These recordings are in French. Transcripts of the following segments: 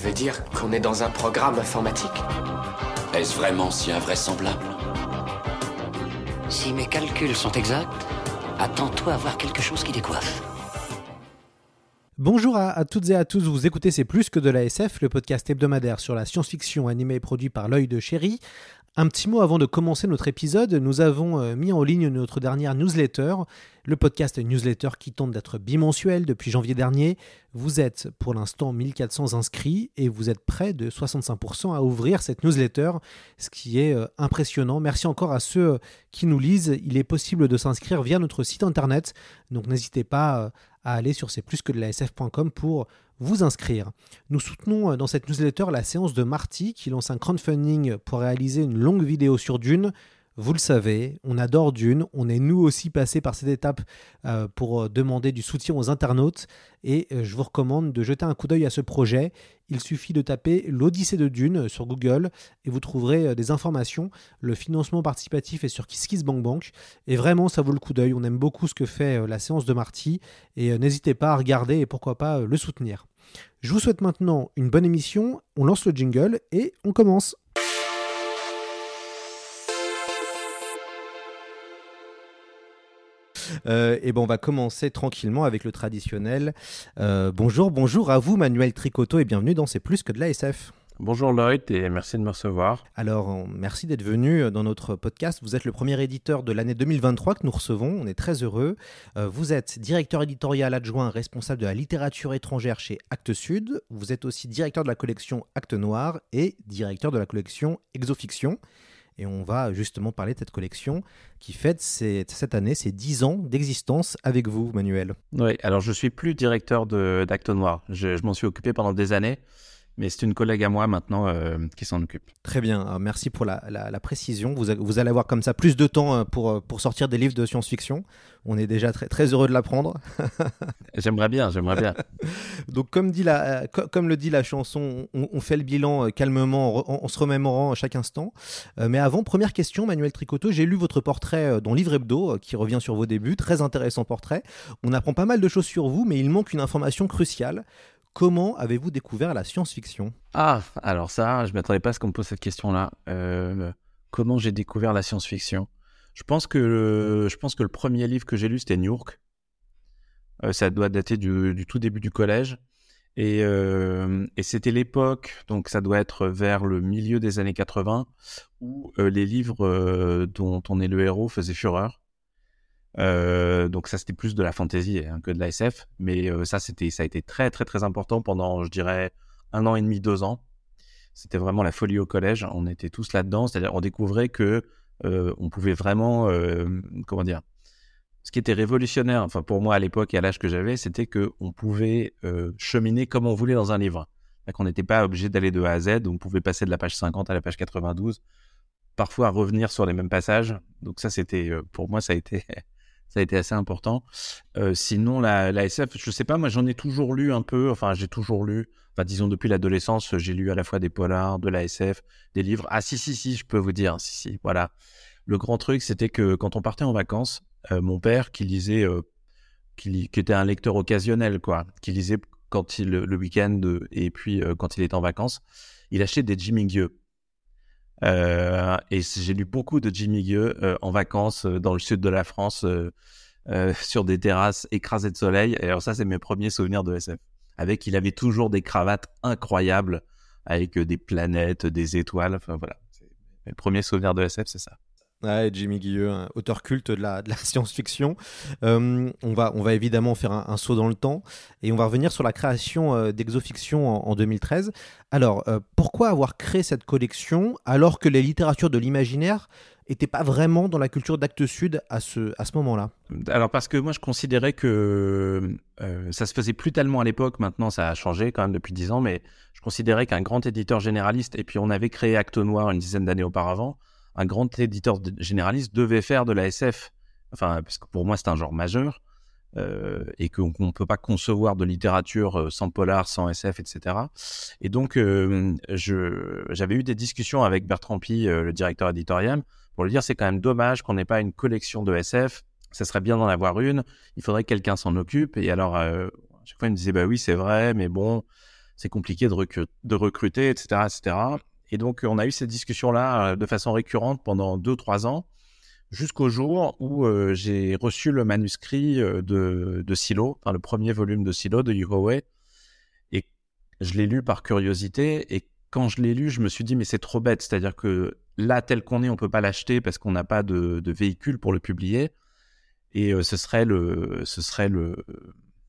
Tu veux dire qu'on est dans un programme informatique Est-ce vraiment si invraisemblable Si mes calculs sont exacts, attends-toi à voir quelque chose qui décoiffe. Bonjour à, à toutes et à tous, vous écoutez C'est plus que de la SF, le podcast hebdomadaire sur la science-fiction animé et produit par l'œil de chéri. Un petit mot avant de commencer notre épisode, nous avons euh, mis en ligne notre dernière newsletter, le podcast newsletter qui tente d'être bimensuel depuis janvier dernier. Vous êtes pour l'instant 1400 inscrits et vous êtes près de 65% à ouvrir cette newsletter, ce qui est euh, impressionnant. Merci encore à ceux euh, qui nous lisent. Il est possible de s'inscrire via notre site internet, donc n'hésitez pas à aller sur c'est plus que de la sf.com pour vous inscrire. Nous soutenons dans cette newsletter la séance de Marty qui lance un crowdfunding pour réaliser une longue vidéo sur Dune. Vous le savez, on adore Dune, on est nous aussi passé par cette étape euh, pour demander du soutien aux internautes et euh, je vous recommande de jeter un coup d'œil à ce projet. Il suffit de taper l'Odyssée de Dune sur Google et vous trouverez euh, des informations. Le financement participatif est sur KissKissBankBank et vraiment ça vaut le coup d'œil. On aime beaucoup ce que fait la séance de Marty et n'hésitez pas à regarder et pourquoi pas le soutenir. Je vous souhaite maintenant une bonne émission, on lance le jingle et on commence. Euh, et ben on va commencer tranquillement avec le traditionnel. Euh, bonjour, bonjour à vous Manuel Tricoto et bienvenue dans C'est plus que de la SF. Bonjour Lloyd et merci de me recevoir. Alors, merci d'être venu dans notre podcast. Vous êtes le premier éditeur de l'année 2023 que nous recevons. On est très heureux. Euh, vous êtes directeur éditorial adjoint responsable de la littérature étrangère chez Actes Sud. Vous êtes aussi directeur de la collection Actes Noir et directeur de la collection Exofiction. Et on va justement parler de cette collection qui fête cette année ses 10 ans d'existence avec vous, Manuel. Oui, alors je suis plus directeur d'Actes Noir. Je m'en suis occupé pendant des années mais c'est une collègue à moi maintenant euh, qui s'en occupe. Très bien, euh, merci pour la, précision. Vous, vous, allez avoir comme ça plus de temps euh, pour, pour sortir des livres de science-fiction. On est déjà très, très heureux de l'apprendre. j'aimerais bien, j'aimerais bien. Donc comme, dit la, comme le dit la chanson, on, fait le bilan calmement en, se remémorant à chaque instant. mais avant, première question, Manuel Tricoto, j'ai lu votre portrait dans Livre Hebdo qui revient sur vos débuts, très intéressant portrait. On apprend pas mal de choses sur vous, mais il manque une information cruciale. Comment avez-vous découvert la science-fiction? Ah, alors ça, je ne m'attendais pas à ce qu'on me pose cette question-là. Euh, comment j'ai découvert la science-fiction? Je pense, que le, premier livre que j'ai lu, c'était New York. Euh, ça doit dater du, tout début du collège. Euh, et c'était l'époque, donc ça doit être vers le milieu des années 80, où les livres dont on est le héros faisaient fureur. Euh, donc ça c'était plus de la fantasy hein, que de la SF, mais euh, ça c'était ça a été très très très important pendant je dirais un an et demi deux ans. C'était vraiment la folie au collège. On était tous là-dedans, c'est-à-dire on découvrait que euh, on pouvait vraiment comment dire. Ce qui était révolutionnaire, enfin pour moi à l'époque et à l'âge que j'avais, c'était que on pouvait cheminer comme on voulait dans un livre. Qu'on n'était pas obligé d'aller de A à Z, on pouvait passer de la page 50 à la page 92, parfois revenir sur les mêmes passages. Donc ça c'était pour moi ça a été ça a été assez important. Euh, sinon, la, la, SF, je sais pas, moi j'en ai toujours lu un peu, enfin j'ai toujours lu, enfin disons depuis l'adolescence, j'ai lu à la fois des polars, de la SF, des livres. Ah si, si, si, je peux vous dire, si, si, voilà. Le grand truc, c'était que quand on partait en vacances, euh, mon père qui lisait, euh, qui, était un lecteur occasionnel, quoi, qui lisait quand il, le week-end et puis quand il était en vacances, il achetait des Jimmy Gueux. Euh, et j'ai lu beaucoup de Jimmy Gueux euh, en vacances euh, dans le sud de la France, sur des terrasses écrasées de soleil. Et alors ça, c'est mes premiers souvenirs de SF. Avec, il avait toujours des cravates incroyables avec des planètes, des étoiles. Enfin voilà, mes premiers souvenirs de SF, c'est ça. Ouais, Jimmy Guilleux, auteur culte de la, science-fiction. Euh, on, va, évidemment faire un, saut dans le temps et on va revenir sur la création euh, d'Exofiction en, 2013. Alors, euh, pourquoi avoir créé cette collection alors que les littératures de l'imaginaire n'étaient pas vraiment dans la culture d'Actes Sud à ce, à ce moment-là? Alors, parce que moi, je considérais que ça se faisait plus tellement à l'époque. Maintenant, ça a changé quand même depuis dix ans, mais je considérais qu'un grand éditeur généraliste, et puis on avait créé Acte Noir une dizaine d'années auparavant un grand éditeur généraliste devait faire de la SF. Enfin, parce que pour moi, c'est un genre majeur. Euh, et qu'on ne peut pas concevoir de littérature euh, sans polar, sans SF, etc. Et donc, euh, j'avais eu des discussions avec Bertrand Pi, le directeur éditorial, pour lui dire c'est quand même dommage qu'on n'ait pas une collection de SF. Ça serait bien d'en avoir une. Il faudrait que quelqu'un s'en occupe. Et alors, à chaque fois, il me disait bah oui, c'est vrai, mais bon, c'est compliqué de, de recruter, etc., etc. Et donc, on a eu cette discussion-là euh, de façon récurrente pendant deux, trois ans, jusqu'au jour où euh, j'ai reçu le manuscrit euh, de, Silo, le premier volume de Silo de Yuhowei. Et je l'ai lu par curiosité. Et quand je l'ai lu, je me suis dit, mais c'est trop bête. C'est-à-dire que là, tel qu'on est, on peut pas l'acheter parce qu'on n'a pas de, véhicule pour le publier. Et ce serait le, ce serait le,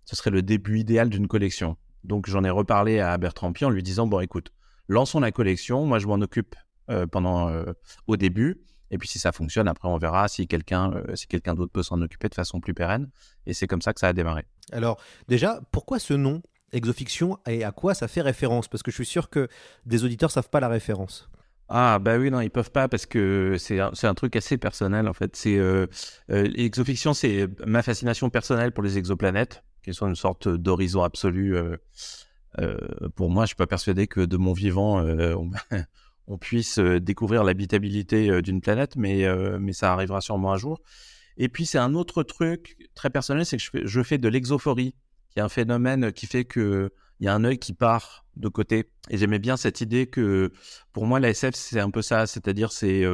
ce serait le début idéal d'une collection. Donc, j'en ai reparlé à Bertrand Pi en lui disant, bon, écoute, lançons la collection. Moi, je m'en occupe euh, pendant euh, au début. Et puis si ça fonctionne, après on verra si quelqu'un euh, si quelqu'un d'autre peut s'en occuper de façon plus pérenne. Et c'est comme ça que ça a démarré. Alors déjà, pourquoi ce nom Exofiction et à quoi ça fait référence? Parce que je suis sûr que des auditeurs savent pas la référence. Ah bah oui non ils peuvent pas parce que c'est un, un, truc assez personnel en fait c'est exofiction c'est ma fascination personnelle pour les exoplanètes qui sont une sorte d'horizon absolu pour moi, je suis pas persuadé que de mon vivant, euh, on, puisse euh, découvrir l'habitabilité d'une planète, mais, ça arrivera sûrement un jour. Et puis, c'est un autre truc très personnel, c'est que je fais, je fais de l'exophorie, qui est un phénomène qui fait que il y a un œil qui part de côté. Et j'aimais bien cette idée que, pour moi, la SF, c'est un peu ça, c'est-à-dire c'est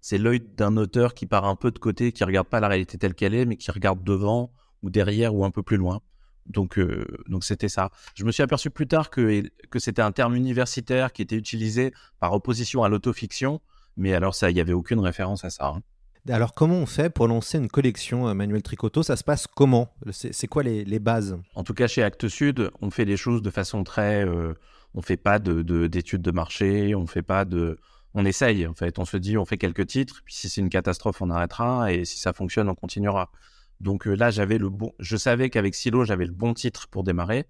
c'est l'œil d'un auteur qui part un peu de côté, qui regarde pas la réalité telle qu'elle est, mais qui regarde devant ou derrière ou un peu plus loin. Donc, euh, donc c'était ça. Je me suis aperçu plus tard que, que c'était un terme universitaire qui était utilisé par opposition à l'autofiction, mais alors ça, il n'y avait aucune référence à ça. Hein. Alors, comment on fait pour lancer une collection, euh, Manuel Tricoto Ça se passe comment? C'est quoi les, les, bases? En tout cas, chez Actes Sud, on fait les choses de façon très. Euh, on fait pas d'études de, d'études de, marché, on fait pas de. On essaye, en fait. On se dit, on fait quelques titres, puis si c'est une catastrophe, on arrêtera, et si ça fonctionne, on continuera. Donc euh, là, j'avais le bon. Je savais qu'avec Silo, j'avais le bon titre pour démarrer.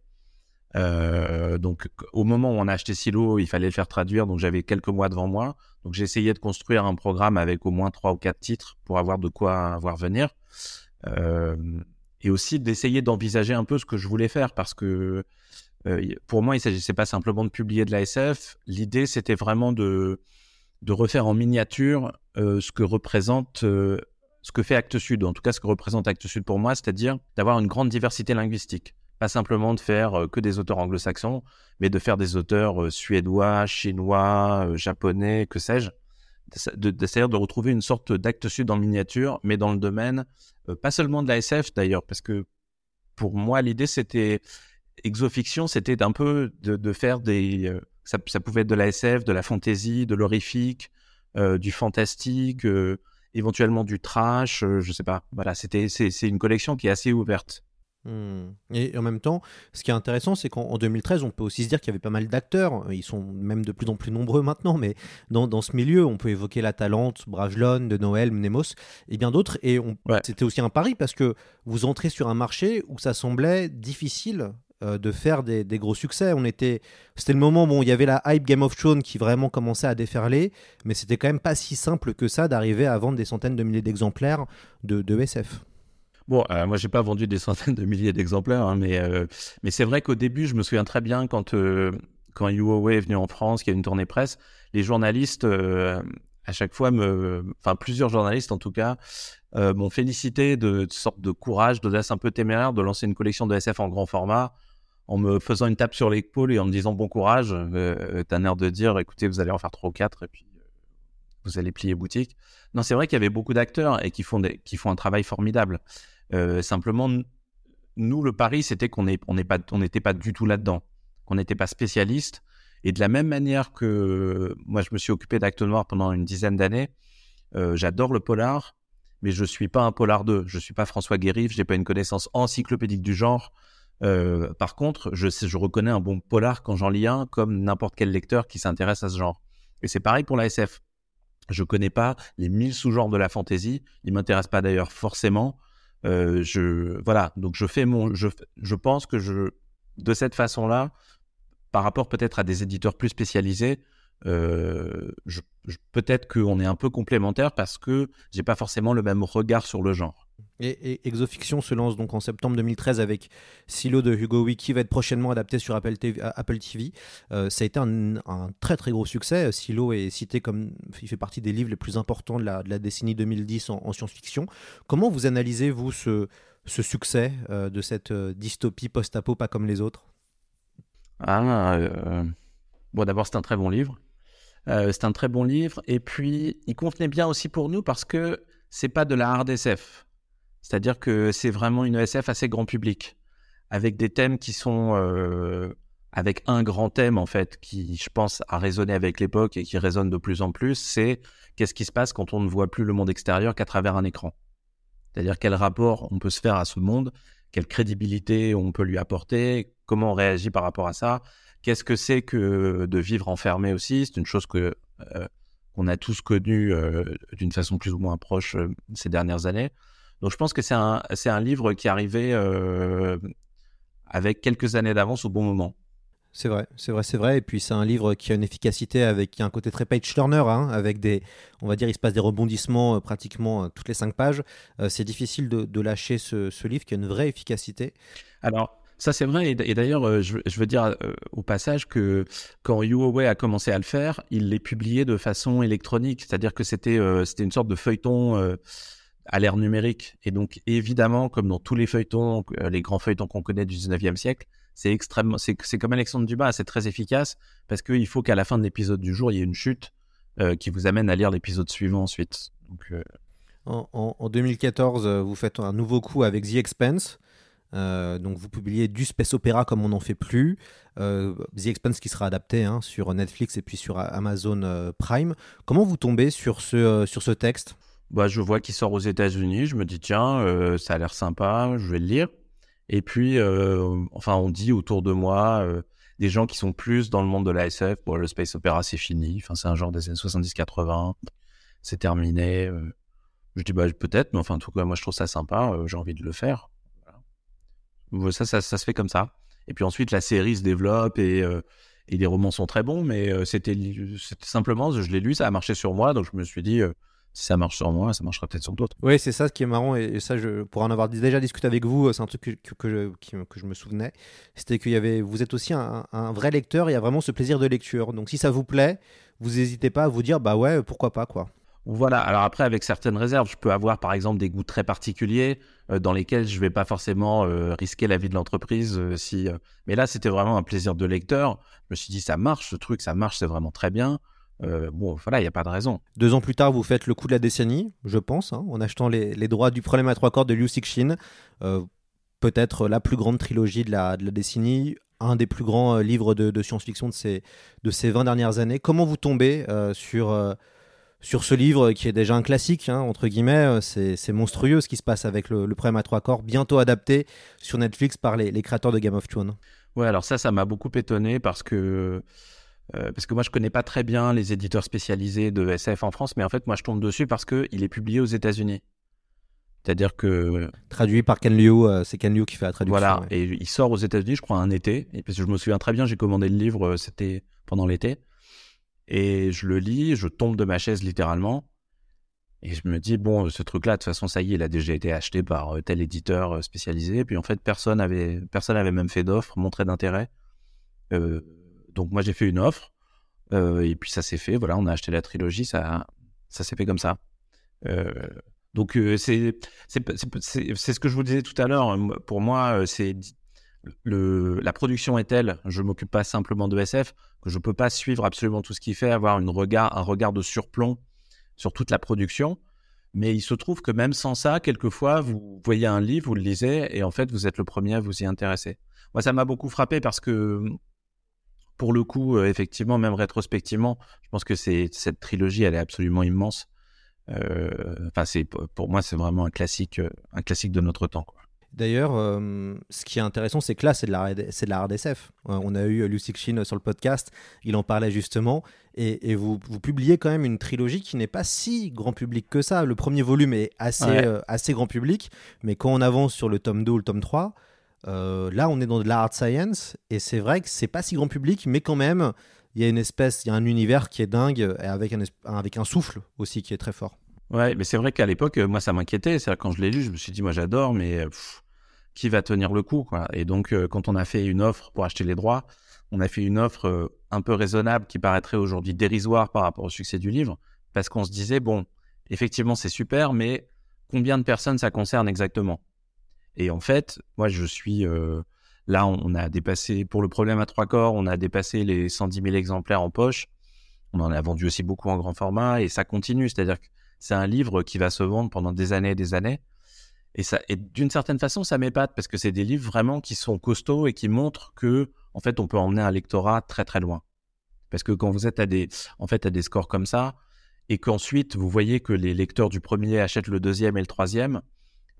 Euh, donc au moment où on a acheté Silo, il fallait le faire traduire, donc j'avais quelques mois devant moi. Donc j'ai essayé de construire un programme avec au moins trois ou quatre titres pour avoir de quoi voir venir. Euh, et aussi d'essayer d'envisager un peu ce que je voulais faire parce que pour moi, il s'agissait pas simplement de publier de la SF. L'idée, c'était vraiment de de refaire en miniature ce que représente ce que fait Actes Sud, en tout cas ce que représente Actes Sud pour moi, c'est-à-dire d'avoir une grande diversité linguistique. Pas simplement de faire euh, que des auteurs anglo-saxons, mais de faire des auteurs euh, suédois, chinois, euh, japonais, que sais-je. C'est-à-dire de retrouver une sorte d'Actes Sud en miniature, mais dans le domaine, pas seulement de la SF d'ailleurs, parce que pour moi, l'idée c'était exofiction, c'était un peu de, faire des. Ça, pouvait être de la SF, de la fantasy, de l'horrifique, du fantastique, éventuellement du trash, euh, je sais pas. Voilà, c'était c'est une collection qui est assez ouverte. Hmm. Et en même temps, ce qui est intéressant, c'est qu'en 2013, on peut aussi se dire qu'il y avait pas mal d'acteurs. Ils sont même de plus en plus nombreux maintenant, mais dans, dans ce milieu, on peut évoquer La Talente, Brajlon, De Noël, Mnemos et bien d'autres. Et c'était aussi un pari parce que vous entrez sur un marché où ça semblait difficile euh, de faire des, gros succès. On était, c'était le moment où il y avait la hype Game of Thrones qui vraiment commençait à déferler, mais c'était quand même pas si simple que ça d'arriver à vendre des centaines de milliers d'exemplaires de, SF. Bon, euh, moi, j'ai pas vendu des centaines de milliers d'exemplaires, hein, mais, euh, mais c'est vrai qu'au début, je me souviens très bien quand, UOW est venu en France, qu'il y a une tournée presse, les journalistes, à chaque fois, enfin, plusieurs journalistes en tout cas, m'ont félicité de, de sorte de courage, d'audace un peu téméraire de lancer une collection de SF en grand format en me faisant une tape sur l'épaule et en me disant bon courage, euh, t'as l'air de dire écoutez, vous allez en faire trois ou quatre et puis euh, vous allez plier boutique. Non, c'est vrai qu'il y avait beaucoup d'acteurs et qui font, des, qui font un travail formidable. Euh, simplement, nous, le pari, c'était qu'on n'était on pas, pas du tout là-dedans, qu'on n'était pas spécialiste. Et de la même manière que moi, je me suis occupé d'Acte Noir pendant une dizaine d'années, Euh, J'adore le polar, mais je suis pas un polar 2. Je suis pas François Guérif, j'ai pas une connaissance encyclopédique du genre. Euh, par contre, je, je reconnais un bon polar quand j'en lis un, comme n'importe quel lecteur qui s'intéresse à ce genre. Et c'est pareil pour la SF. Je connais pas les mille sous-genres de la fantasy. Ils m'intéressent pas d'ailleurs forcément. Euh, je voilà, donc je fais mon, je, pense que je, de cette façon-là, par rapport peut-être à des éditeurs plus spécialisés, euh, peut-être qu'on est un peu complémentaires parce que j'ai pas forcément le même regard sur le genre. Et, Exofiction se lance donc en septembre 2013 avec Silo de Hugo Wiki qui va être prochainement adapté sur Apple TV. euh. Euh, ça a été un, très très gros succès. Silo est cité comme il fait partie des livres les plus importants de la, décennie 2010 en, en science-fiction. Comment vous analysez vous ce, succès euh, de cette dystopie post-apo pas comme les autres? Ah, bon, d'abord, c'est un très bon livre. C'est un très bon livre. Et puis, il convenait bien aussi pour nous parce que c'est pas de la hard SF. C'est-à-dire que c'est vraiment une SF assez grand public, avec des thèmes qui sont. euh, avec un grand thème, en fait, qui, je pense, a résonné avec l'époque et qui résonne de plus en plus, c'est qu'est-ce qui se passe quand on ne voit plus le monde extérieur qu'à travers un écran. C'est-à-dire quel rapport on peut se faire à ce monde, quelle crédibilité on peut lui apporter, comment on réagit par rapport à ça, qu'est-ce que c'est que de vivre enfermé aussi. C'est une chose que euh, qu'on a tous connue euh, d'une façon plus ou moins proche ces dernières années. Donc je pense que c'est un c'est un livre qui est arrivé euh, avec quelques années d'avance au bon moment. C'est vrai, c'est vrai, c'est vrai. Et puis c'est un livre qui a une efficacité avec qui a un côté très page turner, hein, avec des, on va dire, il se passe des rebondissements euh, pratiquement euh, toutes les cinq pages. Euh, c'est difficile de, de lâcher ce, ce livre qui a une vraie efficacité. Alors, ça c'est vrai, et, d'ailleurs, je, je veux dire au passage que quand Huawei a commencé à le faire, il les publiait de façon électronique, c'est-à-dire que c'était c'était une sorte de feuilleton à l'ère numérique. Et donc, évidemment, comme dans tous les feuilletons, euh, les grands feuilletons qu'on connaît du 19e siècle, c'est extrêmement, c'est comme Alexandre Dumas, c'est très efficace parce qu'il faut qu'à la fin de l'épisode du jour, il y ait une chute euh, qui vous amène à lire l'épisode suivant ensuite. Euh, En, en- en 2014, euh, vous faites un nouveau coup avec The Expense. Donc vous publiez du space opéra comme on n'en fait plus. The Expense qui sera adapté hein, sur Netflix et puis sur Amazon Prime. Comment vous tombez sur ce, sur ce texte? Bah, je vois qu'il sort aux États-Unis, je me dis tiens, euh, ça a l'air sympa, je vais le lire. Et puis, euh, enfin, on dit autour de moi euh, des gens qui sont plus dans le monde de la SF. Bon, le space opéra c'est fini, enfin, c'est un genre des années 70-80, c'est terminé. Je dis bah peut-être, mais enfin, en tout cas, moi je trouve ça sympa, j'ai envie de le faire. Voilà. Ça, ça, se fait comme ça. Et puis ensuite, la série se développe et et les romans sont très bons, mais c'était simplement, je l'ai lu, ça a marché sur moi, donc je me suis dit, si ça marche sur moi, ça marchera peut-être sur d'autres. Oui, c'est ça ce qui est marrant, et, et ça, je, pour en avoir déjà discuté avec vous, c'est un truc que, que, que je, qui- que je me souvenais. C'était qu'il y avait, vous êtes aussi un, un vrai lecteur, il y a vraiment ce plaisir de lecture. Donc si ça vous plaît, vous n'hésitez pas à vous dire, bah ouais, pourquoi pas, quoi. Voilà, alors après, avec certaines réserves, je peux avoir par exemple des goûts très particuliers euh, dans lesquels je vais pas forcément euh, risquer la vie de l'entreprise. euh, si, euh, Mais là, c'était vraiment un plaisir de lecteur. Je me suis dit, ça marche, ce truc, ça marche, c'est vraiment très bien. Euh, bon, voilà, il n'y a pas de raison. Deux ans plus tard, vous faites le coup de la décennie, je pense, hein, en achetant les, les droits du problème à trois cordes de Liu Cixin. Euh, Peut-être la plus grande trilogie de la, de la décennie, un des plus grands euh, livres de, de science-fiction de ces, de ces 20 dernières années. Comment vous tombez sur, sur ce livre qui est déjà un classique, hein, entre guillemets C'est monstrueux ce qui se passe avec le, le problème à trois corps, bientôt adapté sur Netflix par les, les créateurs de Game of Thrones? Ouais, alors ça, ça m'a beaucoup étonné parce que euh, parce que moi, je connais pas très bien les éditeurs spécialisés de SF en France, mais en fait, moi, je tombe dessus parce que il est publié aux États-Unis. C'est-à-dire que Traduit par Ken Liu, euh, c'est Ken Liu qui fait la traduction. Voilà, ouais. et il sort aux États-Unis, je crois, un été. Et parce que je me souviens très bien, j'ai commandé le livre, euh, c'était pendant l'été. Et je le lis, je tombe de ma chaise littéralement. Et je me dis, bon, ce truc-là, de toute façon, ça y est, il a déjà été acheté par tel éditeur spécialisé. Puis en fait, personne avait, personne avait même fait d'offre, montré d'intérêt. Euh, donc moi, j'ai fait une offre. Euh, et puis ça s'est fait, voilà, on a acheté la trilogie, ça, ça s'est fait comme ça. Euh, donc euh, c'est ce que je vous disais tout à l'heure. Pour moi, euh, c'est la production est telle, je m'occupe pas simplement de SF que je peux pas suivre absolument tout ce qu'il fait, avoir une regard un regard de surplomb sur toute la production. Mais il se trouve que même sans ça, quelquefois, vous voyez un livre, vous le lisez, et en fait, vous êtes le premier à vous y intéresser. Moi, ça m'a beaucoup frappé parce que, pour le coup, euh, effectivement, même rétrospectivement, je pense que c'est cette trilogie, elle est absolument immense. Enfin, c'est pour moi, c'est vraiment un classique, un classique de notre temps. Quoi. D'ailleurs, euh, ce qui est intéressant, c'est que là, c'est de la, c'est de la hard SF. Euh, on a eu Lucy Chin sur le podcast, il en parlait justement, et, vous, vous, publiez quand même une trilogie qui n'est pas si grand public que ça. Le premier volume est assez, euh, assez grand public, mais quand on avance sur le tome 2 ou le tome 3, là, on est dans de la hard science, et c'est vrai que c'est pas si grand public, mais quand même, il y a une espèce, il y a un univers qui est dingue, avec un, avec un souffle aussi qui est très fort. Ouais, mais c'est vrai qu'à l'époque, moi, ça m'inquiétait. C'est quand je l'ai lu, je me suis dit, moi, j'adore, mais qui va tenir le coup. Et donc, euh, quand on a fait une offre pour acheter les droits, on a fait une offre euh, un peu raisonnable qui paraîtrait aujourd'hui dérisoire par rapport au succès du livre, parce qu'on se disait bon, effectivement, c'est super, mais combien de personnes ça concerne exactement? Et en fait, moi, je suis euh, là, on a dépassé pour le problème à trois corps, on a dépassé les 110 000 exemplaires en poche. On en a vendu aussi beaucoup en grand format et ça continue. C'est-à-dire que c'est un livre qui va se vendre pendant des années et des années. Et, d'une certaine façon, ça m'épate parce que c'est des livres vraiment qui sont costauds et qui montrent que, en fait, on peut emmener un lectorat très très loin. Parce que quand vous êtes à des, en fait, à des scores comme ça, et qu'ensuite vous voyez que les lecteurs du premier achètent le deuxième et le troisième,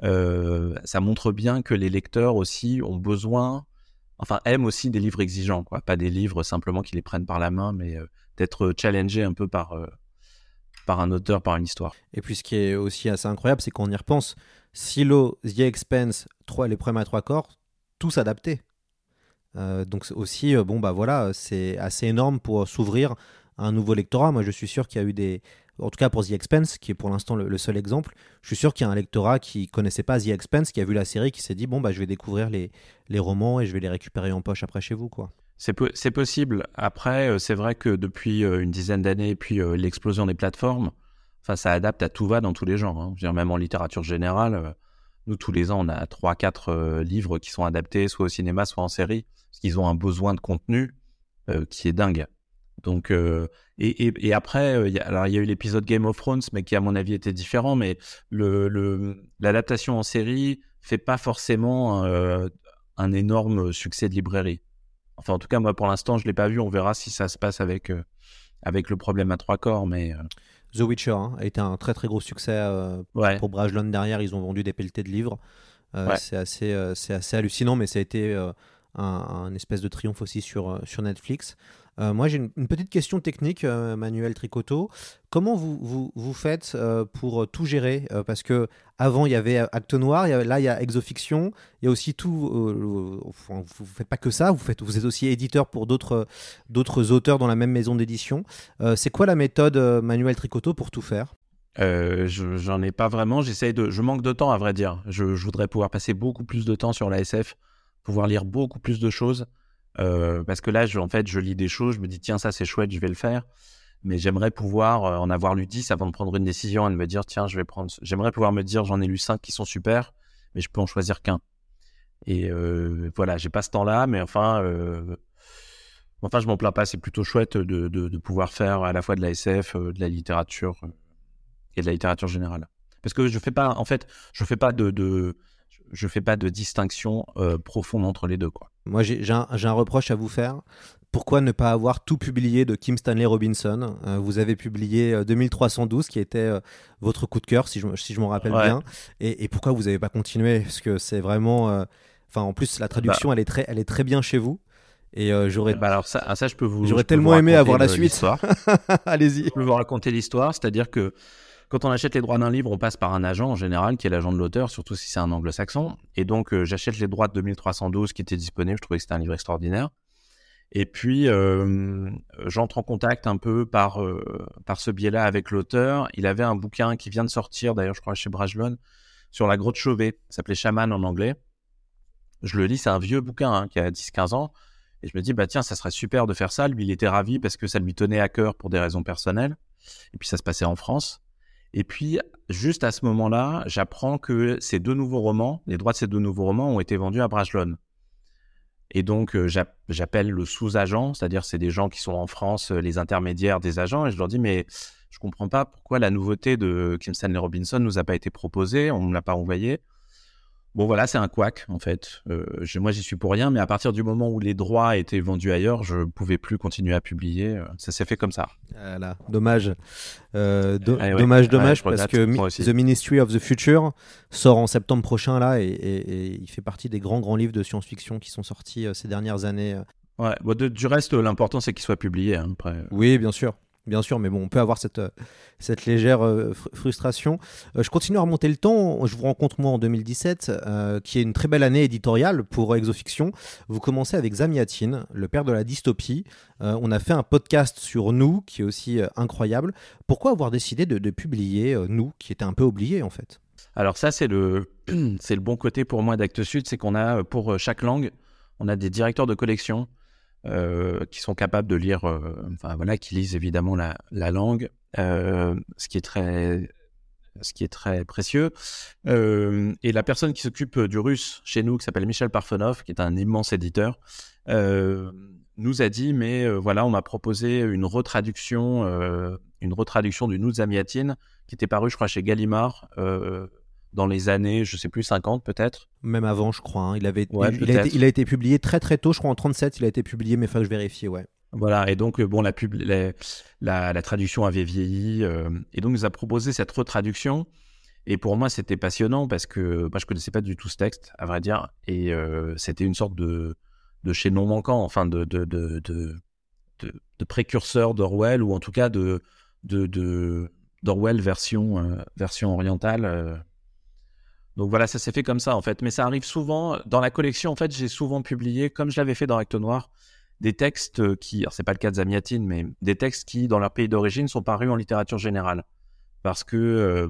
euh, ça montre bien que les lecteurs aussi ont besoin, enfin aiment aussi des livres exigeants, quoi, pas des livres simplement qui les prennent par la main, mais euh, d'être challengés un peu par euh, par un auteur, par une histoire. Et puis ce qui est aussi assez incroyable, c'est qu'on y repense. Silo, The Expense, 3, les premiers à trois corps, tous adaptés. Donc aussi, bon bah voilà, c'est assez énorme pour s'ouvrir un nouveau lectorat. Moi, je suis sûr qu'il y a eu des, en tout cas pour The Expense, qui est pour l'instant le, seul exemple, je suis sûr qu'il y a un lectorat qui connaissait pas The Expense, qui a vu la série, qui s'est dit bon bah je vais découvrir les, les romans et je vais les récupérer en poche après chez vous quoi. C'est possible. Après, euh, c'est vrai que depuis une dizaine d'années, puis l'explosion des plateformes, Enfin, ça adapte à tout va dans tous les genres. Hein. Je veux dire, même en littérature générale, euh, nous, tous les ans, on a 3-4 euh, livres qui sont adaptés, soit au cinéma, soit en série, parce qu'ils ont un besoin de contenu euh, qui est dingue. Donc, et, et, après, y a, alors il y a eu l'épisode Game of Thrones, mais qui à mon avis était différent. Mais le l'adaptation en série fait pas forcément un énorme succès de librairie. Enfin, en tout cas, moi, pour l'instant, je l'ai pas vu. On verra si ça se passe avec avec le problème à trois corps, mais The Witcher hein, a été un très très gros succès euh, pour Brajlon derrière. Ils ont vendu des pelletés de livres. Euh, c'est assez, euh, c'est assez hallucinant, mais ça a été un, espèce de triomphe aussi sur, sur Netflix. Euh, moi, j'ai une, petite question technique, euh, Manuel Tricoto. Comment vous, vous, faites euh, pour tout gérer? Parce que avant, il y avait Acte Noir, là, il y a Exofiction, il y a aussi tout. vous ne faites pas que ça, vous, êtes aussi éditeur pour d'autres auteurs dans la même maison d'édition. C'est quoi la méthode, Manuel Tricoto, pour tout faire? J'en ai pas vraiment. J'essaye de. Je manque de temps, à vrai dire. Je, je voudrais pouvoir passer beaucoup plus de temps sur la SF, pouvoir lire beaucoup plus de choses. Euh, parce que là, je, en fait, je lis des choses, je me dis, tiens, ça c'est chouette, je vais le faire. Mais j'aimerais pouvoir euh, en avoir lu 10 avant de prendre une décision et de me dire, tiens, je vais prendre. J'aimerais pouvoir me dire, j'en ai lu 5 qui sont super, mais je peux en choisir qu'un. Et euh, voilà, j'ai pas ce temps-là, mais enfin, enfin, je m'en plains pas. C'est plutôt chouette de, de, pouvoir faire à la fois de la SF, de la littérature et de la littérature générale. Parce que je fais pas, en fait, je fais pas de, de je fais pas de distinction profonde entre les deux. Quoi. Moi, j'ai un, un, reproche à vous faire. Pourquoi ne pas avoir tout publié de Kim Stanley Robinson? Euh, Vous avez publié 2312, euh, qui était votre coup de cœur, si je, si je m'en rappelle bien. Et, et, pourquoi vous n'avez pas continué? Parce que c'est vraiment. Enfin, en plus, la traduction, bah. elle, est très, elle est très bien chez vous. Et j'aurais. Bah alors ça, ça, je peux vous. J'aurais tellement aimé avoir la suite. Allez-y. Je peux vous raconter l'histoire, c'est-à-dire que quand on achète les droits d'un livre, on passe par un agent en général, qui est l'agent de l'auteur, surtout si c'est un anglo-saxon. Et donc, euh, j'achète les droits de 2312 qui étaient disponibles. Je trouvais que c'était un livre extraordinaire. Et puis, euh, j'entre en contact un peu par, euh, par ce biais-là avec l'auteur. Il avait un bouquin qui vient de sortir, d'ailleurs, je crois, chez Brajlon, sur la grotte Chauvet. Ça s'appelait Shaman en anglais. Je le lis, c'est un vieux bouquin hein, qui a 10-15 ans. Et je me dis, bah tiens, ça serait super de faire ça. Lui, il était ravi parce que ça lui tenait à cœur pour des raisons personnelles. Et puis, ça se passait en France. Et puis, juste à ce moment-là, j'apprends que ces deux nouveaux romans, les droits de ces deux nouveaux romans ont été vendus à Brajlon. Et donc, euh, j'appelle le sous-agent, c'est-à-dire c'est des gens qui sont en France, euh, les intermédiaires des agents, et je leur dis, mais je comprends pas pourquoi la nouveauté de Kim Stanley Robinson nous a pas été proposée, on ne l'a pas envoyé. Bon voilà, c'est un couac en fait. Euh, je- moi j'y suis pour rien, mais à partir du moment où les droits étaient vendus ailleurs, je pouvais plus continuer à publier. Euh, Ça s'est fait comme ça. Voilà, dommage. Euh, do- Ah ouais. Dommage, Ouais, dommage, parce que Mi- moi aussi. The Ministry of the Future sort en septembre prochain là, et, et- et il fait partie des grands grands livres de science-fiction qui sont sortis euh, ces dernières années. Ouais. Bon, de- du reste, l'important c'est qu'il soit publié. hein, après. Oui, bien sûr. Bien sûr, mais bon, on peut avoir cette, euh, cette légère euh, fr- frustration. Euh, je continue à remonter le temps. Je vous rencontre moi en 2017, euh, qui est une très belle année éditoriale pour Exofiction. Vous commencez avec Zamiatine, le père de la dystopie. On a fait un podcast sur Nous, qui est aussi incroyable. Pourquoi avoir décidé de, de publier Nous, qui était un peu oublié en fait? Alors ça, c'est le, c'est le bon côté pour moi d'Actes Sud, c'est qu'on a pour chaque langue, on a des directeurs de collection euh, qui sont capables de lire, euh, enfin voilà, qui lisent évidemment la, la langue, euh, ce qui est très, ce qui est très précieux. Et la personne qui s'occupe du russe chez nous, qui s'appelle Michel Parfenov, qui est un immense éditeur, nous a dit, mais voilà, on m'a proposé une retraduction, une retraduction du Nous Zamiatine, qui était paru, je crois, chez Gallimard. Dans les années, je sais plus, 50 peut-être. Même avant, je crois. hein. Il, avait, Ouais, il, il a été, il a été publié très très tôt, je crois en 37, il a été publié, mais que je vérifie, ouais. Voilà, et donc, euh, bon, la, pub, la, la, la traduction avait vieilli, euh, et donc, il nous a proposé cette retraduction. Et pour moi, c'était passionnant parce que moi, je connaissais pas du tout ce texte, à vrai dire, et euh, c'était une sorte de, de chaînon manquant, enfin, de, de, de, de, précurseur d'Orwell, ou en tout cas de, de, de d'Orwell version, euh, version orientale. Donc voilà, ça s'est fait comme ça en fait. Mais ça arrive souvent dans la collection. En fait, j'ai souvent publié, comme je l'avais fait dans Acte Noir, des textes qui, alors c'est pas le cas de Zamiatine, mais des textes qui, dans leur pays d'origine, sont parus en littérature générale. Parce que euh,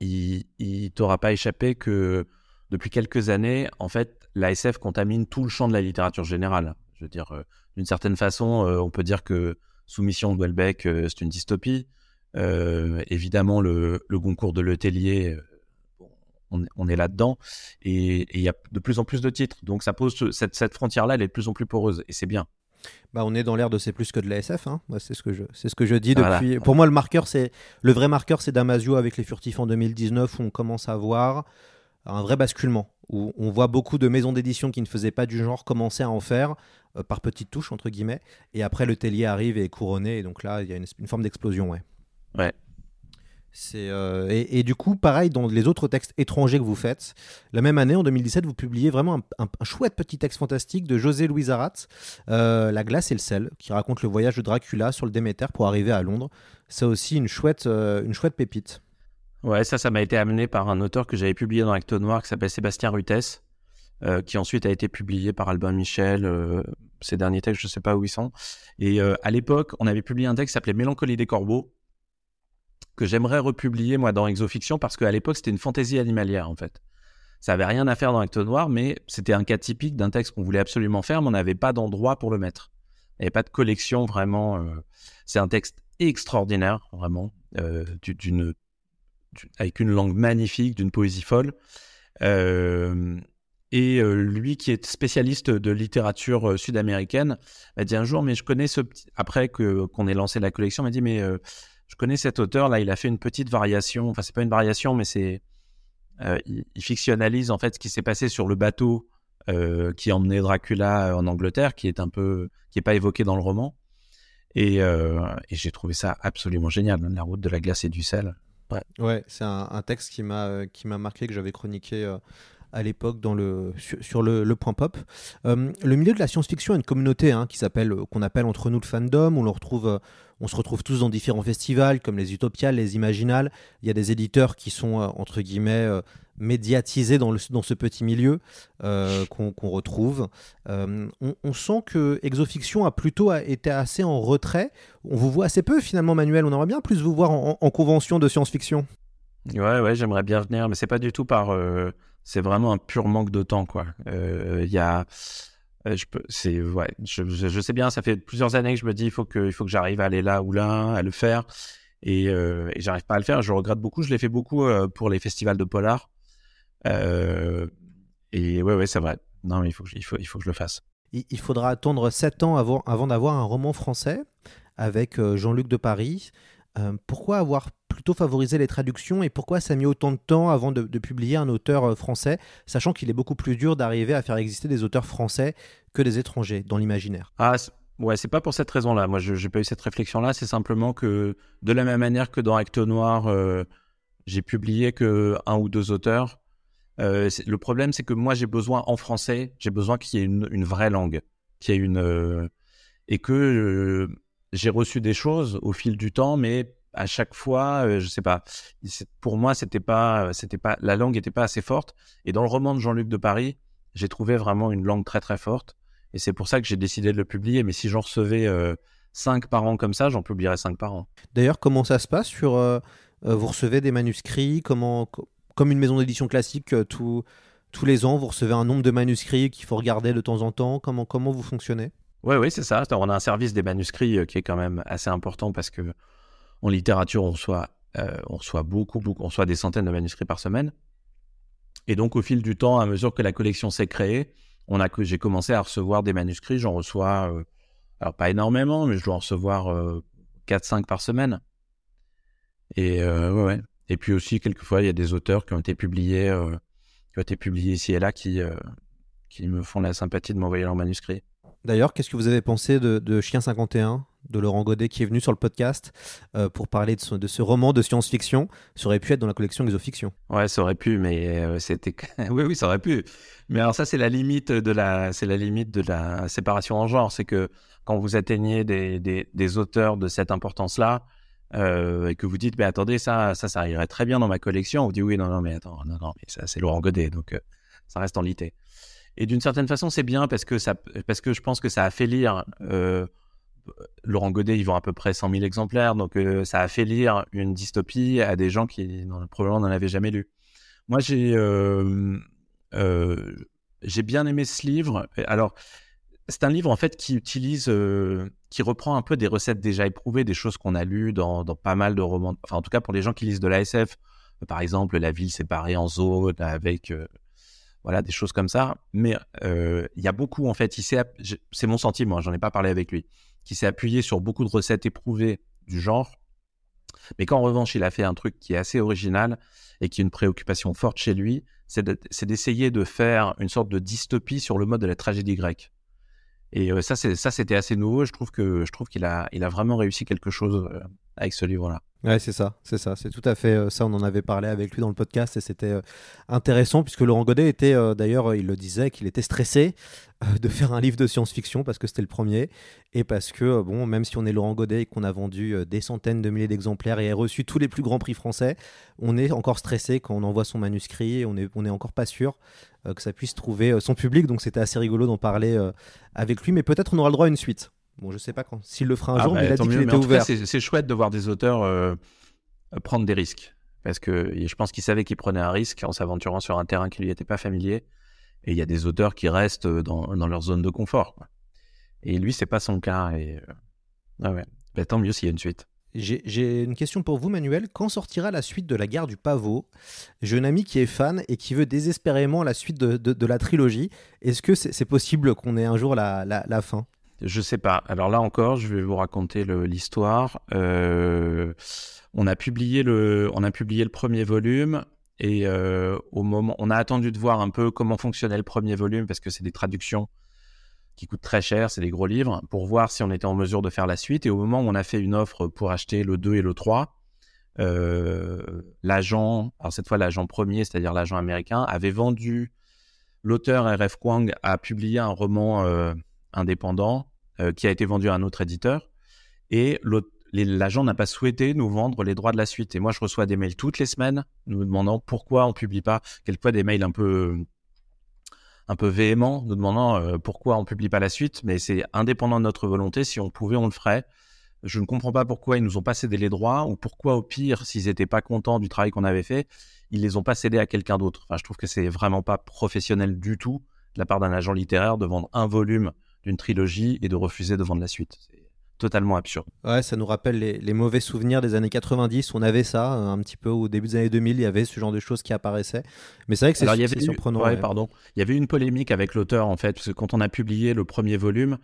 il, il t'aura pas échappé que depuis quelques années, en fait, la SF contamine tout le champ de la littérature générale. Je veux dire, euh, d'une certaine façon, euh, on peut dire que Soumission de Welbeck, c'est une dystopie. Évidemment, le, le Goncourt de Letellier, on, est- on est là-dedans. Et il y a de plus en plus de titres. Donc, ça pose ce- cette, cette frontière-là, elle est de plus en plus poreuse. Et c'est bien. Bah, on est dans l'ère de c'est plus que de la SF. Hein. Moi, c'est ce que je, c'est ce que je dis Voilà. depuis. Pour moi, le marqueur, c'est le vrai marqueur, c'est Damasio avec les furtifs en 2019 où on commence à voir un vrai basculement où on voit beaucoup de maisons d'édition qui ne faisaient pas du genre commencer à en faire euh, par petites touches entre guillemets. Et après, le Tellier arrive et est couronné. Et donc là, il y a une, une forme d'explosion. Ouais. Ouais. Euh, et, du coup, pareil dans les autres textes étrangers que vous faites. La même année, en 2017, vous publiez vraiment un, chouette petit texte fantastique de José Louis Arat, euh, La glace et le sel, qui raconte le voyage de Dracula sur le Déméter pour arriver à Londres. C'est aussi une chouette, euh, une chouette pépite. Ouais, ça, ça m'a été amené par un auteur que j'avais publié dans Acte Noir qui s'appelle Sébastien Rutès, qui ensuite a été publié par Albin Michel. ces derniers textes, je sais pas où ils sont. Et à l'époque, on avait publié un texte qui s'appelait Mélancolie des corbeaux, que j'aimerais republier, moi, dans Exofiction, parce qu'à l'époque, c'était une fantaisie animalière, en fait. Ça avait rien à faire dans Acte Noir, mais c'était un cas typique d'un texte qu'on voulait absolument faire, mais on n'avait pas d'endroit pour le mettre. Il n'y avait pas de collection, vraiment. euh, C'est un texte extraordinaire, vraiment, euh, du- d'une du- avec une langue magnifique, d'une poésie folle. Euh, et lui, qui est spécialiste de littérature sud-américaine, m'a dit un jour, mais je connais ce petit. Après que qu'on ait lancé la collection, m'a dit, mais je connais cet auteur là. Il a fait une petite variation. Enfin, c'est pas une variation, mais c'est euh, il, fictionnalise en fait ce qui s'est passé sur le bateau euh, qui emmenait Dracula en Angleterre, qui est un peu, qui est pas évoqué dans le roman. Et, euh, j'ai trouvé ça absolument génial. La route de la glace et du sel. Ouais, c'est un, un texte qui m'a qui m'a marqué que j'avais chroniqué à l'époque sur, le, point pop. Euh, le milieu de la science-fiction a une communauté hein, euh, qu'on appelle entre nous le fandom. On euh, on se retrouve tous dans différents festivals comme les Utopiales, les Imaginales. Il y a des éditeurs qui sont entre guillemets médiatisés dans, ce petit milieu qu'on retrouve. On, sent que Exofiction a plutôt été assez en retrait. On vous voit assez peu finalement, Manuel. On aimerait bien plus vous voir en, en convention de science-fiction. Ouais, ouais, j'aimerais bien venir, mais c'est pas du tout par. C'est vraiment un pur manque de temps, quoi. Euh, Il y a. euh, Je peux, c'est ouais, je, sais bien. Ça fait plusieurs années que je me dis, il faut que, il faut que j'arrive à aller là ou là, à le faire, et, euh, et j'arrive pas à le faire. Je regrette beaucoup. Je l'ai fait beaucoup euh, pour les festivals de polar. Et ouais, ouais, c'est vrai. Non, mais il faut, que, il faut, il faut que je le fasse. Il faudra attendre 7 ans avant, avant d'avoir un roman français avec Jean-Luc de Paris. Euh, pourquoi avoir plutôt favorisé les traductions et pourquoi ça a mis autant de temps avant de, publier un auteur euh, français, sachant qu'il est beaucoup plus dur d'arriver à faire exister des auteurs français que des étrangers dans l'imaginaire? Ah, ouais, c'est pas pour cette raison-là. Moi, j'ai pas eu cette réflexion-là. C'est simplement que, de la même manière que dans Acte Noir, euh, j'ai publié que un ou deux auteurs. le problème, c'est que moi, j'ai besoin en français, j'ai besoin qu'il y ait une, vraie langue, qu'il y ait une et que j'ai reçu des choses au fil du temps, mais à chaque fois, euh, je sais pas. Pour moi, c'était pas, c'était pas, la langue était pas assez forte. Et dans le roman de Jean-Luc de Paris, j'ai trouvé vraiment une langue très très forte. Et c'est pour ça que j'ai décidé de le publier. Mais si j'en recevais euh, cinq par an comme ça, j'en publierais cinq par an. D'ailleurs, comment ça se passe sur euh, euh, Vous recevez des manuscrits? Comment, co- Comme une maison d'édition classique, euh, tout- tous les ans, vous recevez un nombre de manuscrits qu'il faut regarder de temps en temps? Comment, comment vous fonctionnez? Oui, oui, c'est ça. On a un service des manuscrits euh, qui est quand même assez important parce que en littérature, on reçoit, euh, on reçoit beaucoup, beaucoup, on reçoit des centaines de manuscrits par semaine. Et donc, au fil du temps, à mesure que la collection s'est créée, on a j'ai commencé à recevoir des manuscrits. J'en reçois, euh, alors pas énormément, mais je dois en recevoir euh, 4-5 par semaine. Et euh, ouais, ouais. Et puis aussi, quelquefois, il y a des auteurs qui ont été publiés, euh, qui ont été publiés ici et là, qui, euh, qui me font la sympathie de m'envoyer leurs manuscrits. D'ailleurs, qu'est-ce que vous avez pensé de, Chien 51 de Laurent Godet qui est venu sur le podcast euh, pour parler de ce, roman de science-fiction? Ça aurait pu être dans la collection Exofiction. Ouais, ça aurait pu, mais euh, c'était. oui, oui, ça aurait pu. Mais alors ça, c'est la limite de la, la limite de la séparation en genre, c'est que quand vous atteignez des, auteurs de cette importance-là euh, et que vous dites, mais attendez, ça, ça, irait très bien dans ma collection, on vous dit oui, non, non, mais attends, non, non, mais ça, c'est Laurent Godet, donc ça reste en lité. Et d'une certaine façon, c'est bien parce que parce que je pense que ça a fait lire. Euh, Laurent Godet, ils vend à peu près 100 000 exemplaires, donc euh, ça a fait lire une dystopie à des gens qui non, probablement n'en avaient jamais lu. Moi, j'ai euh, j'ai bien aimé ce livre. Alors, c'est un livre en fait qui utilise, qui reprend un peu des recettes déjà éprouvées, des choses qu'on a lues dans, pas mal de romans. Enfin, en tout cas pour les gens qui lisent de la SF, par exemple, la ville séparée en zones avec voilà des choses comme ça. Mais il y a beaucoup en fait. Il s'est, c'est mon sentiment. J'en ai pas parlé avec lui qui s'est appuyé sur beaucoup de recettes éprouvées du genre, mais qu'en revanche, il a fait un truc qui est assez original et qui est une préoccupation forte chez lui, c'est, c'est d'essayer de faire une sorte de dystopie sur le mode de la tragédie grecque. Et euh, ça, c'est, ça, c'était assez nouveau. Je trouve que je trouve qu'il a, il a vraiment réussi quelque chose euh, avec ce livre-là. Ouais, c'est ça, c'est ça, c'est tout à fait euh, ça. On en avait parlé avec lui dans le podcast et c'était euh, intéressant puisque Laurent Godet était, euh, d'ailleurs, il le disait, qu'il était stressé de faire un livre de science-fiction parce que c'était le premier et parce que, bon, même si on est Laurent Godet et qu'on a vendu des centaines de milliers d'exemplaires et a reçu tous les plus grands prix français, on est encore stressé quand on envoie son manuscrit et on est, on est encore pas sûr que ça puisse trouver son public. Donc c'était assez rigolo d'en parler avec lui, mais peut-être on aura le droit à une suite. Bon, je sais pas quand. S'il le fera un Ah jour, bah, mais il a dit qu'il était ouvert. c'est, chouette de voir des auteurs euh, prendre des risques. Parce que je pense qu'il savait qu'il prenait un risque en s'aventurant sur un terrain qui lui était pas familier. Et il y a des auteurs qui restent dans, dans leur zone de confort. quoi. Et lui, c'est pas son cas. Et euh, ah ouais. Bah, tant mieux s'il y a une suite. J'ai une question pour vous, Manuel. Quand sortira la suite de La Gare du Pavot? J'ai un ami qui est fan et qui veut désespérément la suite de, de- de la trilogie. Est-ce que c'est possible qu'on ait un jour la, la- la fin? Je sais pas. Alors là encore, je vais vous raconter l'histoire. Euh, on a publié le, on a publié le premier volume et euh, au moment, on a attendu de voir un peu comment fonctionnait le premier volume parce que c'est des traductions qui coûtent très cher, c'est des gros livres, pour voir si on était en mesure de faire la suite. Et au moment où on a fait une offre pour acheter le 2 et le 3, euh, l'agent, alors cette fois l'agent premier, c'est-à-dire l'agent américain, avait vendu l'auteur R.F. Kwang a publié un roman indépendant euh, qui a été vendu à un autre éditeur et l'agent n'a pas souhaité nous vendre les droits de la suite. Et moi, je reçois des mails toutes les semaines nous demandant pourquoi on publie pas, quelquefois des mails un peu un peu véhéments, nous demandant euh, pourquoi on publie pas la suite, mais c'est indépendant de notre volonté. Si on pouvait, on le ferait. Je ne comprends pas pourquoi ils nous ont pas cédé les droits, ou pourquoi, au pire, s'ils étaient pas contents du travail qu'on avait fait, ils les ont pas cédés à quelqu'un d'autre. Enfin, je trouve que c'est vraiment pas professionnel du tout de la part d'un agent littéraire de vendre un volume d'une trilogie et de refuser de vendre la suite. C'est totalement absurde. Ouais, ça nous rappelle les, les mauvais souvenirs des années 90. On avait ça euh, un petit peu au début des années 2000. Il y avait ce genre de choses qui apparaissaient. Mais c'est vrai que c'est surprenant. ouais, ouais. pardon. Il y avait une polémique avec l'auteur, en fait, parce que quand on a publié le premier volume,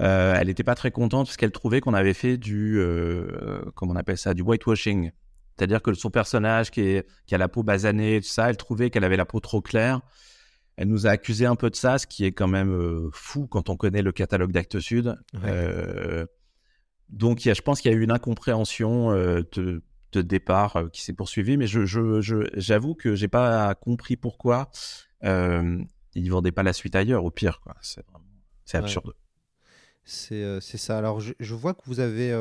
Euh, elle n'était pas très contente parce qu'elle trouvait qu'on avait fait du, euh, comment on appelle ça, du whitewashing. C'est-à-dire que son personnage qui, est, qui a la peau basanée, tout ça, elle trouvait qu'elle avait la peau trop claire. Elle nous a accusé un peu de ça, ce qui est quand même euh, fou quand on connaît le catalogue d'Actes Sud. Euh, donc, il y a, je pense qu'il y a eu une incompréhension euh, de, de départ qui s'est poursuivie, mais je, je, je- j'avoue que j'ai pas compris pourquoi euh, ils vendaient pas la suite ailleurs. Au pire. C'est Ouais. absurde. C'est ça. Alors, je, je vois que vous avez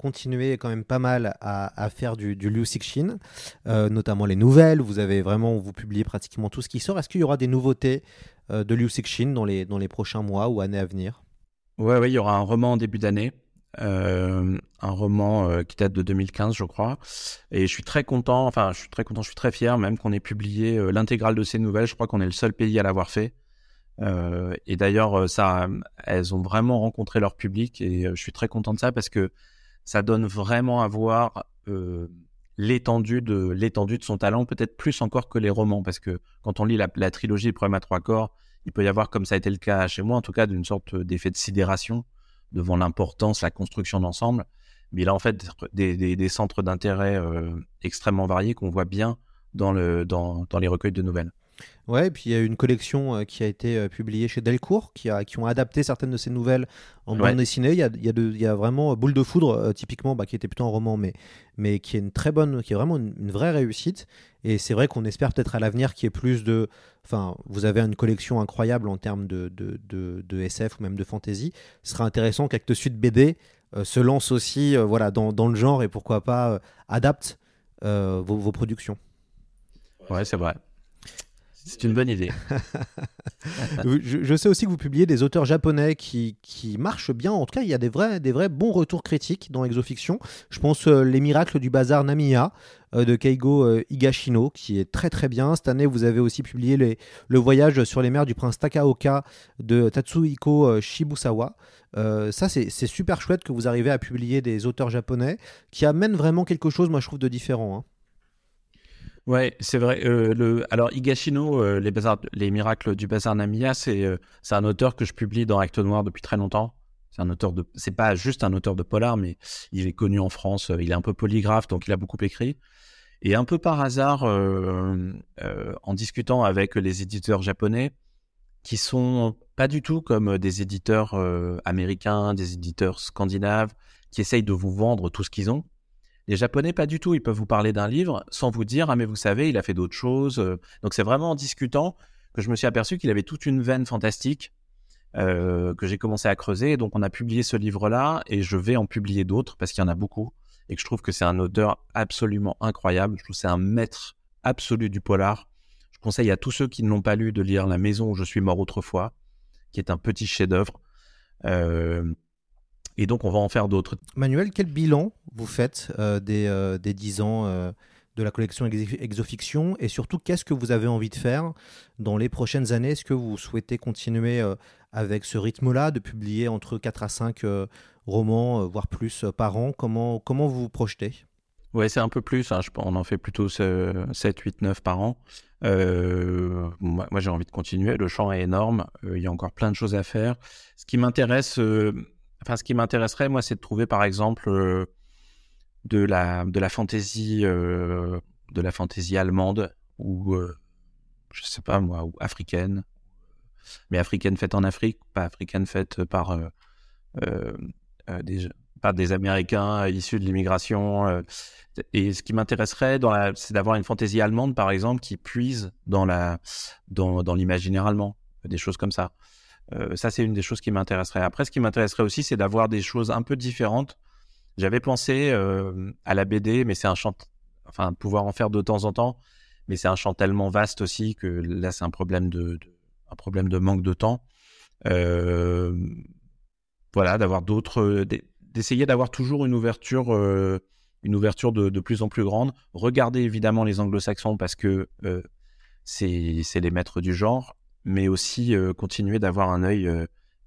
continué quand même pas mal à, faire du, Liu Cixin, euh, notamment les nouvelles. Vous avez vraiment, vous publiez pratiquement tout ce qui sort. Est-ce qu'il y aura des nouveautés euh, de Liu Cixin dans les, dans les prochains mois ou années à venir? Ouais, ouais, il y aura un roman en début d'année. euh, un roman qui date de 2015, je crois. Et je suis très content, enfin, je suis très content, je suis très fier même qu'on ait publié l'intégrale de ces nouvelles. Je crois qu'on est le seul pays à l'avoir fait. Et d'ailleurs, ça, elles ont vraiment rencontré leur public et je suis très content de ça parce que ça donne vraiment à voir euh, l'étendue de de son talent, peut-être plus encore que les romans, parce que quand on lit la, la trilogie Problème à trois corps, il peut y avoir, comme ça a été le cas chez moi, en tout cas, d'une sorte d'effet de sidération devant l'importance, la construction d'ensemble. Mais il a en fait des, centres d'intérêt euh, extrêmement variés qu'on voit bien dans les recueils de nouvelles. Ouais, et puis il y a une collection euh, qui a été euh, publiée chez Delcourt, qui, a, qui ont adapté certaines de ces nouvelles en Ouais. bande dessinée. Il y a, il y a, de- il y a vraiment euh, Boule de foudre, euh, typiquement, bah, qui était plutôt un roman, mais, mais qui est une très bonne, qui est vraiment une, une vraie réussite. Et c'est vrai qu'on espère peut-être à l'avenir qu'il y ait plus de. Enfin, vous avez une collection incroyable en termes de, de, de, de SF ou même de fantasy. Ce sera intéressant qu'Actes Sud BD euh, se lance aussi euh, voilà, dans, dans le genre et pourquoi pas euh, adapte euh, vos, vos productions. Ouais, c'est vrai. C'est une bonne idée. je, sais aussi que vous publiez des auteurs japonais qui, qui marchent bien. En tout cas, il y a des vrais, des vrais bons retours critiques dans Exofiction. Je pense euh, Les Miracles du Bazar Namiya euh, de Keigo euh, Higashino, qui est très très bien. Cette année, vous avez aussi publié Le Voyage sur les mers du prince Takaoka de Tatsuhiko Shibusawa. Ça, c'est c'est super chouette que vous arrivez à publier des auteurs japonais qui amènent vraiment quelque chose, moi je trouve, de différent. hein. Ouais, c'est vrai. euh. Alors, Higashino, euh, les, miracles du bazar Namiya, c'est euh, un auteur que je publie dans Acte Noir depuis très longtemps. C'est un auteur de. C'est pas juste un auteur de polar, mais il est connu en France. euh, Il est un peu polygraphe, donc il a beaucoup écrit. Et un peu par hasard, en discutant avec les éditeurs japonais, qui sont pas du tout comme des éditeurs américains, des éditeurs scandinaves, qui essayent de vous vendre tout ce qu'ils ont. Les Japonais, pas du tout. Ils peuvent vous parler d'un livre sans vous dire, ah mais vous savez, il a fait d'autres choses. Euh, Donc c'est vraiment en discutant que je me suis aperçu qu'il avait toute une veine fantastique euh, que j'ai commencé à creuser. Donc on a publié ce livre-là et je vais en publier d'autres parce qu'il y en a beaucoup et que je trouve que c'est un auteur absolument incroyable. Je trouve que c'est un maître absolu du polar. Je conseille à tous ceux qui ne l'ont pas lu de lire La maison où je suis mort autrefois, qui est un petit chef-d'œuvre. Euh, et donc on va en faire d'autres. Manuel, quel bilan vous faites euh, des, euh, des 10 ans euh, de la collection Ex- Exofiction? Et surtout qu'est-ce que vous avez envie de faire dans les prochaines années? Est-ce que vous souhaitez continuer euh, avec ce rythme-là, de publier entre 4 à 5 euh, romans, euh, voire plus euh, par an? Comment, comment vous vous projetez? Ouais, c'est un peu plus. hein, je on en fait plutôt ce- 7, 8, 9 par an. Euh, moi, moi, j'ai envie de continuer. Le champ est énorme. Euh, il y a encore plein de choses à faire. Ce qui m'intéresse, euh, enfin, ce qui m'intéresserait, moi, c'est de trouver, par exemple, euh, de la de la fantaisie, euh, de la fantaisie allemande ou euh, je sais pas moi, ou africaine, mais africaine faite en Afrique, pas africaine faite par euh, des par des Américains issus de l'immigration. et ce qui m'intéresserait, c'est d'avoir une fantaisie allemande, par exemple, qui puise dans la dans, dans l'imaginaire allemand, des choses comme ça. Euh, ça, c'est une des choses qui m'intéresserait. Après, ce qui m'intéresserait aussi, c'est d'avoir des choses un peu différentes. J'avais pensé euh, à la BD, mais c'est un champ, enfin, pouvoir en faire de temps en temps, mais c'est un champ tellement vaste aussi que là, c'est un problème de, un problème de manque de temps. Euh, voilà, d'avoir d'autres, d'essayer d'avoir toujours une ouverture, une ouverture de, de plus en plus grande. Regardez évidemment les anglo-saxons parce que c'est les maîtres du genre, mais aussi euh, continuer d'avoir un œil euh,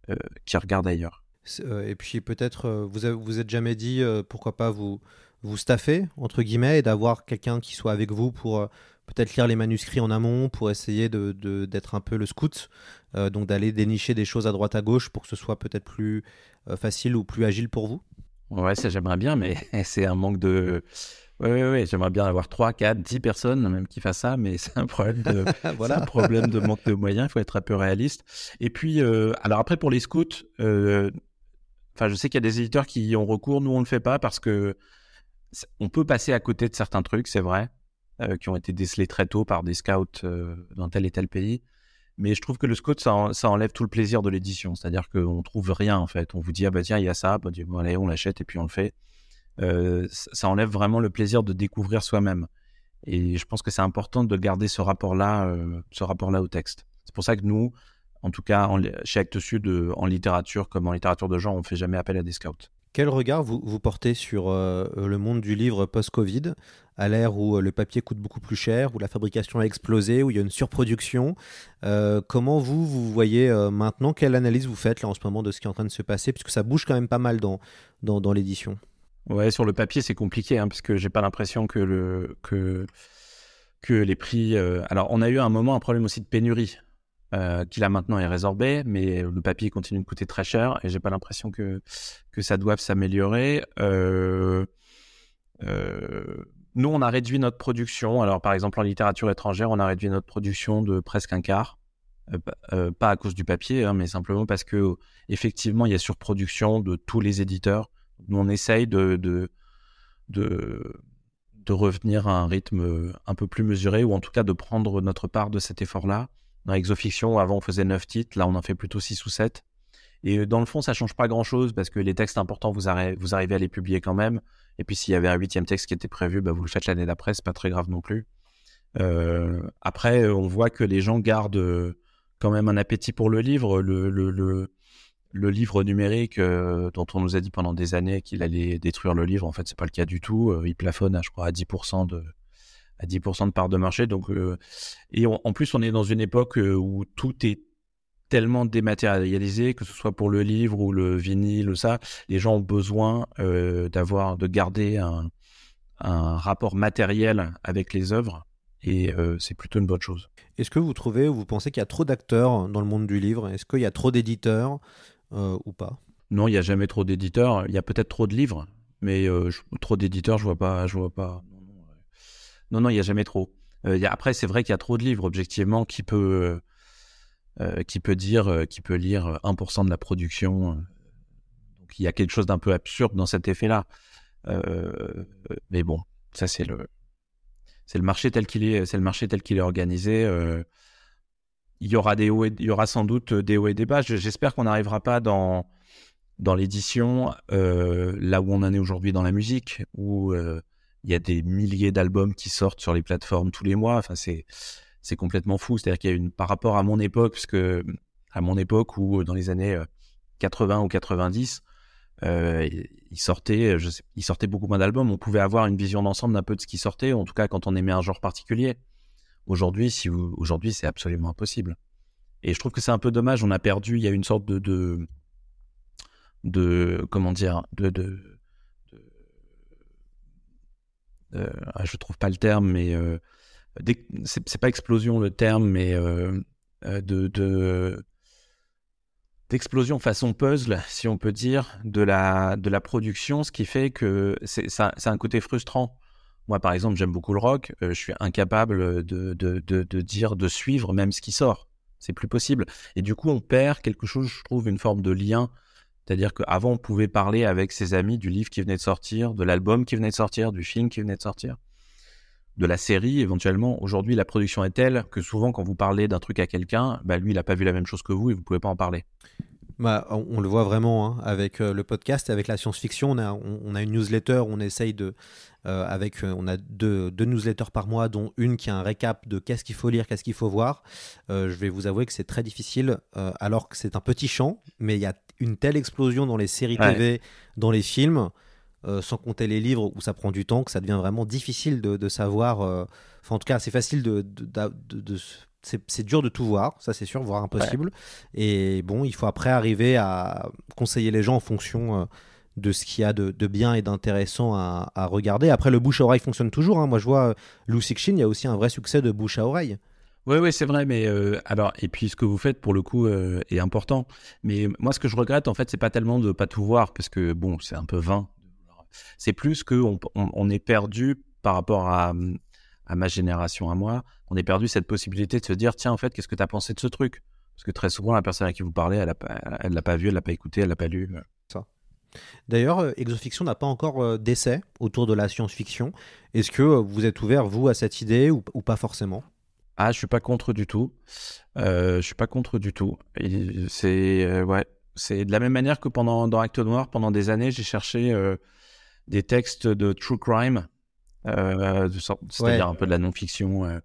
euh, qui regarde ailleurs. Euh, Et puis peut-être, euh, vous avez- vous êtes jamais dit, euh, pourquoi pas vous, vous staffer, entre guillemets, et d'avoir quelqu'un qui soit avec vous pour, euh, peut-être lire les manuscrits en amont pour essayer de, de- d'être un peu le scout, euh, donc d'aller dénicher des choses à droite à gauche pour que ce soit peut-être plus euh, facile ou plus agile pour vous? Ouais, ça j'aimerais bien, mais c'est un manque de. Ouais, ouais, j'aimerais bien avoir 3, 4, 10 personnes même qui fassent ça, mais c'est un problème de, Voilà. un problème de manque de moyens, il faut être un peu réaliste. Et puis, euh, alors après pour les scouts, euh, je sais qu'il y a des éditeurs qui y ont recours, nous on le fait pas parce que on peut passer à côté de certains trucs, c'est vrai, euh, qui ont été décelés très tôt par des scouts dans tel et tel pays. Mais je trouve que le scout, ça, en- ça enlève tout le plaisir de l'édition. C'est-à-dire qu'on trouve rien, en fait. On vous dit, ah bah tiens, il y a ça, bah, bon, allez, on l'achète et puis on le fait. Euh, ça enlève vraiment le plaisir de découvrir soi-même. Et je pense que c'est important de garder ce rapport-là, euh, ce rapport-là au texte. C'est pour ça que nous, en tout cas, en chez Actes Sud, euh, en littérature comme en littérature de genre, on fait jamais appel à des scouts. Quel regard vous, vous portez sur le monde du livre post-Covid, à l'ère où le papier coûte beaucoup plus cher, où la fabrication a explosé, où il y a une surproduction Comment vous, vous voyez maintenant Quelle analyse vous faites là en ce moment de ce qui est en train de se passer Puisque ça bouge quand même pas mal dans, dans l'édition? Ouais, sur le papier, c'est compliqué, hein, parce que j'ai pas l'impression que le que que les prix. euh, Alors, on a eu à un moment un problème aussi de pénurie, euh, qui là maintenant est résorbé, mais le papier continue de coûter très cher, et j'ai pas l'impression que ça doive s'améliorer. Euh, Nous, on a réduit notre production. Alors, par exemple, en littérature étrangère, on a réduit notre production de presque un quart. Pa- pas à cause du papier, hein, mais simplement parce que effectivement, il y a surproduction de tous les éditeurs. On essaye de, revenir à un rythme un peu plus mesuré, ou en tout cas de prendre notre part de cet effort-là. Dans Exofiction, avant, on faisait 9 titres, là, on en fait plutôt 6 ou 7. Et dans le fond, ça change pas grand-chose, parce que les textes importants, vous, arri- vous arrivez à les publier quand même. Et puis, s'il y avait un huitième texte qui était prévu, bah, vous le faites l'année d'après, c'est pas très grave non plus. Euh, après, on voit que les gens gardent euh, quand même un appétit pour le livre. Le, le, le livre numérique euh, dont on nous a dit pendant des années qu'il allait détruire le livre, en fait, c'est pas le cas du tout. Euh, il plafonne, à, je crois, à 10% de à 10% de part de marché. Donc, euh, et en plus, on est dans une époque où tout est tellement dématérialisé, que ce soit pour le livre ou le vinyle ou ça, les gens ont besoin d'avoir, de garder un, un rapport matériel avec les œuvres, et c'est plutôt une bonne chose. Est-ce que vous trouvez ou vous pensez qu'il y a trop d'acteurs dans le monde du livre? Est-ce qu'il y a trop d'éditeurs? Ou pas Non, il n'y a jamais trop d'éditeurs. Il y a peut-être trop de livres, mais euh, trop d'éditeurs, je vois pas, vois pas. Non, non, non, il n'y a jamais trop. Euh, après, c'est vrai qu'il y a trop de livres, objectivement, qui peut, euh, euh, qui peut dire, euh, qui peut lire 1% de la production. euh. Donc, il y a quelque chose d'un peu absurde dans cet effet-là. Euh, mais bon, ça c'est le, c'est le marché tel qu'il est, c'est le marché tel qu'il est organisé. euh. Il y aura des il y aura sans doute des hauts et des bas. Je- J'espère qu'on n'arrivera pas dans dans l'édition, euh, là où on en est aujourd'hui dans la musique, où euh, il y a des milliers d'albums qui sortent sur les plateformes tous les mois. Enfin, c'est c'est complètement fou. C'est-à-dire qu'il y a une par rapport à mon époque, parce que à mon époque où dans les années euh, 80 ou 90, euh, il sortait, je sais, il sortait beaucoup moins d'albums. On pouvait avoir une vision d'ensemble d'un peu de ce qui sortait, en tout cas quand on aimait un genre particulier. Aujourd'hui, si aujourd'hui, c'est absolument impossible. Et je trouve que c'est un peu dommage. On a perdu. Il y a une sorte de, de, comment dire, de, de, euh, ah, je trouve pas le terme, mais euh, c'est pas explosion le terme, mais euh, euh, de, de d'explosion façon puzzle, si on peut dire, de la de la production, ce qui fait que c'est un côté frustrant. Moi, par exemple, j'aime beaucoup le rock. euh, je suis incapable de, dire, de suivre même ce qui sort. C'est plus possible. Et du coup, on perd quelque chose, je trouve, une forme de lien. C'est-à-dire qu'avant, on pouvait parler avec ses amis du livre qui venait de sortir, de l'album qui venait de sortir, du film qui venait de sortir, de la série éventuellement. Aujourd'hui, la production est telle que souvent, quand vous parlez d'un truc à quelqu'un, bah, lui, il n'a pas vu la même chose que vous et vous pouvez pas en parler. Bah, on, on le voit vraiment hein, avec euh, le podcast, avec la science-fiction. On a, on, on a une newsletter, on essaye de. euh, avec, euh, on a deux, deux newsletters par mois, dont une qui a un récap de qu'est-ce qu'il faut lire, qu'est-ce qu'il faut voir. Je vais vous avouer que c'est très difficile, alors que c'est un petit champ, mais il y a une telle explosion dans les séries Ouais. TV, dans les films, sans compter les livres où ça prend du temps, que ça devient vraiment difficile de, de savoir. Enfin, en tout cas, c'est facile de. de- d'a- de- de- c'est dur de tout voir, ça c'est sûr, voire impossible. Et bon, il faut après arriver à conseiller les gens en fonction euh, de ce qu'il y a de, de bien et d'intéressant à, à regarder. Après, le bouche à oreille fonctionne toujours. hein. Moi, je vois euh, Lou il y a aussi un vrai succès de bouche à oreille. Oui, oui, c'est vrai, mais euh, alors, et puis ce que vous faites pour le coup euh, est important. Mais moi, ce que je regrette, en fait, c'est pas tellement de pas tout voir, parce que bon, c'est un peu vain. C'est plus qu'on on, on est perdu par rapport à, à ma génération, à moi, on est perdu cette possibilité de se dire, tiens, en fait, qu'est-ce que tu as pensé de ce truc? Parce que très souvent, la personne à qui vous parlez, elle elle l'a pas vu, elle l'a pas écouté, elle l'a pas lu. D'ailleurs, euh, Exofiction n'a pas encore euh, d'essai autour de la science-fiction. Est-ce que euh, vous êtes ouvert, vous, à cette idée ou, ou pas forcément? Ah, je suis pas contre du tout. Euh, je suis pas contre du tout. C'est euh, ouais, c'est de la même manière que pendant dans Acte Noir, pendant des années, j'ai cherché euh, des textes de true crime, euh, c'est-à-dire Ouais. un peu de la non-fiction. euh.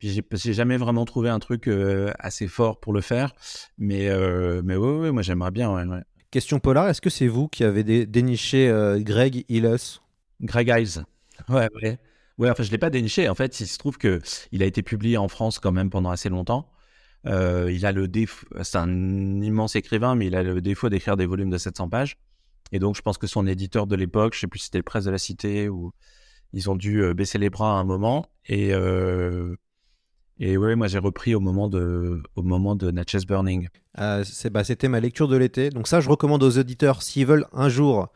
J'ai j'ai jamais vraiment trouvé un truc euh, assez fort pour le faire, mais euh, mais ouais, ouais, moi j'aimerais bien. Ouais. Question polar, est-ce que c'est vous qui avez dé- déniché Greg Hillis? Greg Eyes. Ouais, ouais. Ouais, enfin, je l'ai pas déniché. En fait, il se trouve que il a été publié en France quand même pendant assez longtemps. Euh, il a le défaut, c'est un immense écrivain, mais il a le défaut d'écrire des volumes de 700 pages. Et donc, je pense que son éditeur de l'époque, je sais plus si c'était le Presse de la Cité ou ils ont dû euh, baisser les bras à un moment. Et euh, et ouais, moi j'ai repris au moment de au moment de Natchez Burning. Euh, c'est- bah, C'était ma lecture de l'été. Donc ça, je recommande aux auditeurs, s'ils veulent un jour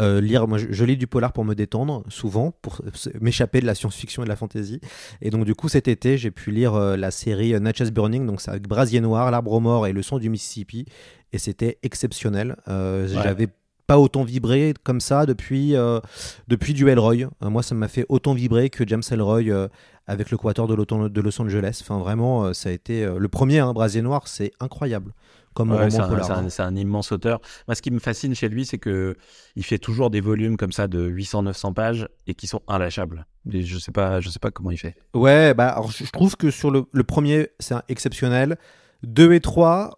euh, lire, moi je, je lis du polar pour me détendre, souvent, pour m'échapper de la science-fiction et de la fantasy. Et donc du coup, cet été, j'ai pu lire la série Natchez Burning, donc c'est avec Brasier Noir, L'Arbre Mort et Le Son du Mississippi. Et c'était exceptionnel. Ouais. J'avais pas autant vibré comme ça depuis, euh, depuis du Elroy. Euh, moi, ça m'a fait autant vibrer que James Elroy euh, avec le Quator de, Los Angeles. Enfin, vraiment, euh, ça a été le premier, hein, Brasier Noir, c'est incroyable comme Ouais, c'est roman un, immense auteur. Moi, ce qui me fascine chez lui, c'est que il fait toujours des volumes comme ça de 800-900 pages et qui sont inlâchables. Et je sais pas, je sais pas comment il fait. Ouais, bah, alors, je trouve que sur le, le premier, c'est exceptionnel. 2 et 3,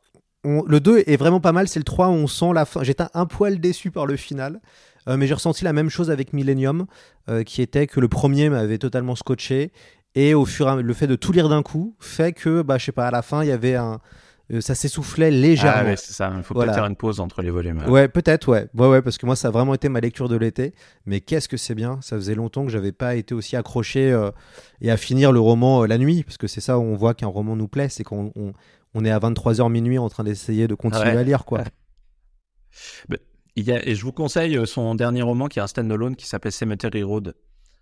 on- le 2 est vraiment pas mal. C'est le 3 où on sent la fin. J'étais un poil déçu par le final. Euh, mais j'ai ressenti la même chose avec Millennium, euh, qui était que le premier m'avait totalement scotché. Et au fur et à le fait de tout lire d'un coup fait que, bah, je sais pas, à la fin, il y avait un. euh, ça s'essoufflait légèrement. Ah ouais, c'est ça. Il faut Voilà. peut-être faire une pause entre les volumes. Ouais, peut-être, ouais. ouais. Ouais, parce que moi, ça a vraiment été ma lecture de l'été. Mais qu'est-ce que c'est bien. Ça faisait longtemps que j'avais pas été aussi accroché euh, et à finir le roman euh, la nuit. Parce que c'est ça où on voit qu'un roman nous plaît. C'est qu'on on, on est à 23h minuit en train d'essayer de continuer Ouais. à lire, quoi. Il y a, et je vous conseille euh, son dernier roman qui est un stand-alone qui s'appelle Cemetery Road,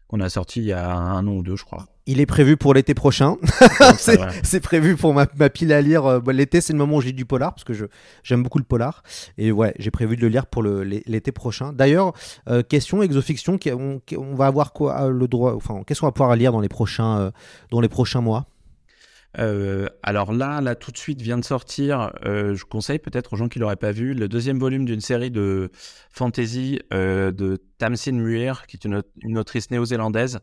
qu'on a sorti il y a un an ou deux, je crois. Il est prévu pour l'été prochain. C'est prévu pour ma, ma pile à lire. Euh, bon, l'été, c'est le moment où lis du polar parce que je j'aime beaucoup le polar. Et ouais, j'ai prévu de le lire pour l'été prochain. D'ailleurs, euh, question exofiction, on, on va avoir quoi le droit Enfin, qu'est-ce qu'on va pouvoir lire dans les prochains euh, dans les prochains mois? Euh, alors là, là, tout de suite vient de sortir. euh, je conseille peut-être aux gens qui l'auraient pas vu le deuxième volume d'une série de fantasy euh, de Tamsin Muir, qui est une, autrice néo-zélandaise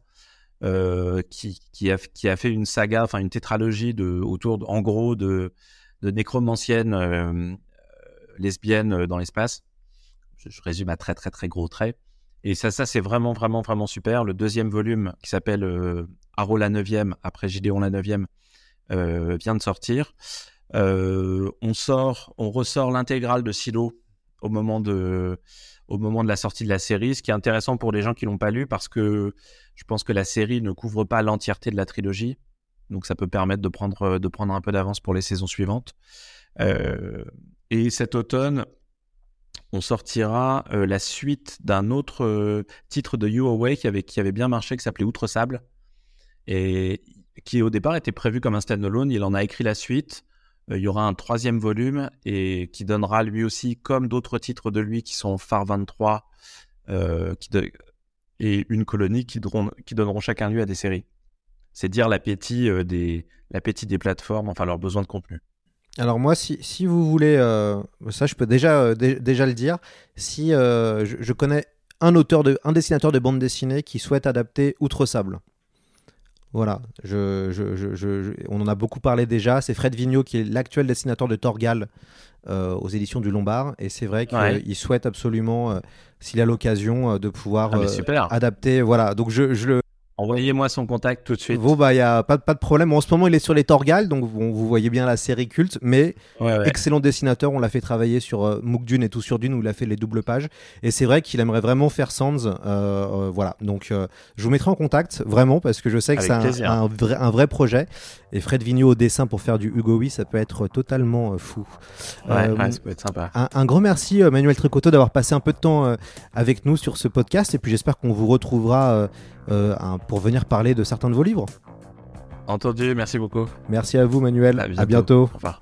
qui, a, fait une saga, enfin une tétralogie autour, de- en gros, de, nécromanciennes lesbiennes dans l'espace. Je, résume à très très très gros traits. Et ça, ça c'est vraiment vraiment vraiment super. Le deuxième volume qui s'appelle Arrow la neuvième après Gideon la neuvième euh, vient de sortir. Euh, on sort, on ressort l'intégrale de Silo au moment de, au moment de la sortie de la série, ce qui est intéressant pour les gens qui l'ont pas lu parce que je pense que la série ne couvre pas l'entièreté de la trilogie, donc ça peut permettre de prendre, de prendre un peu d'avance pour les saisons suivantes. Euh, et cet automne, on sortira euh, la suite d'un autre euh, titre de You Away qui avait, qui avait bien marché, qui s'appelait Outre Sable, et qui au départ était prévu comme un standalone. Il en a écrit la suite. Euh, il y aura un troisième volume et qui donnera lui aussi, comme d'autres titres de lui qui sont Phare 23 euh, et Une colonie qui, donneront- chacun lieu à des séries. C'est dire l'appétit euh, des, l'appétit des plateformes, enfin leur besoin de contenu. Alors moi, si, vous voulez, ça je peux déjà, dé- déjà le dire, si je, je connais un auteur, de, un dessinateur de bande dessinée qui souhaite adapter Outre Sable. Voilà, je, je- je- je- je- on en a beaucoup parlé déjà. C'est Fred Vigneault qui est l'actuel dessinateur de Torgal euh, aux éditions du Lombard. Et c'est vrai qu'il Ouais. souhaite absolument, euh, s'il a l'occasion, euh, de pouvoir Ah, adapter. Voilà, donc je, je le, Envoyez-moi son contact tout de suite. Bon, bah, il n'y a pas, pas de problème. En ce moment, il est sur les Torgal, donc vous, vous voyez bien la série culte, mais Ouais, ouais. excellent dessinateur. On l'a fait travailler sur euh, Mook Dune et tout sur Dune, où il a fait les doubles pages. Et c'est vrai qu'il aimerait vraiment faire Sands. euh, euh, voilà, donc euh, je vous mettrai en contact, vraiment, parce que je sais que c'est un, vrai, un vrai projet. Et Fred Vigneault au dessin pour faire du Hugo Oui, ça peut être totalement fou. Ouais, ouais, ça peut être sympa. un, un grand merci Manuel Tricoteau d'avoir passé un peu de temps avec nous sur ce podcast et puis j'espère qu'on vous retrouvera pour venir parler de certains de vos livres. Entendu, merci beaucoup. Merci à vous Manuel, À bientôt. Au revoir.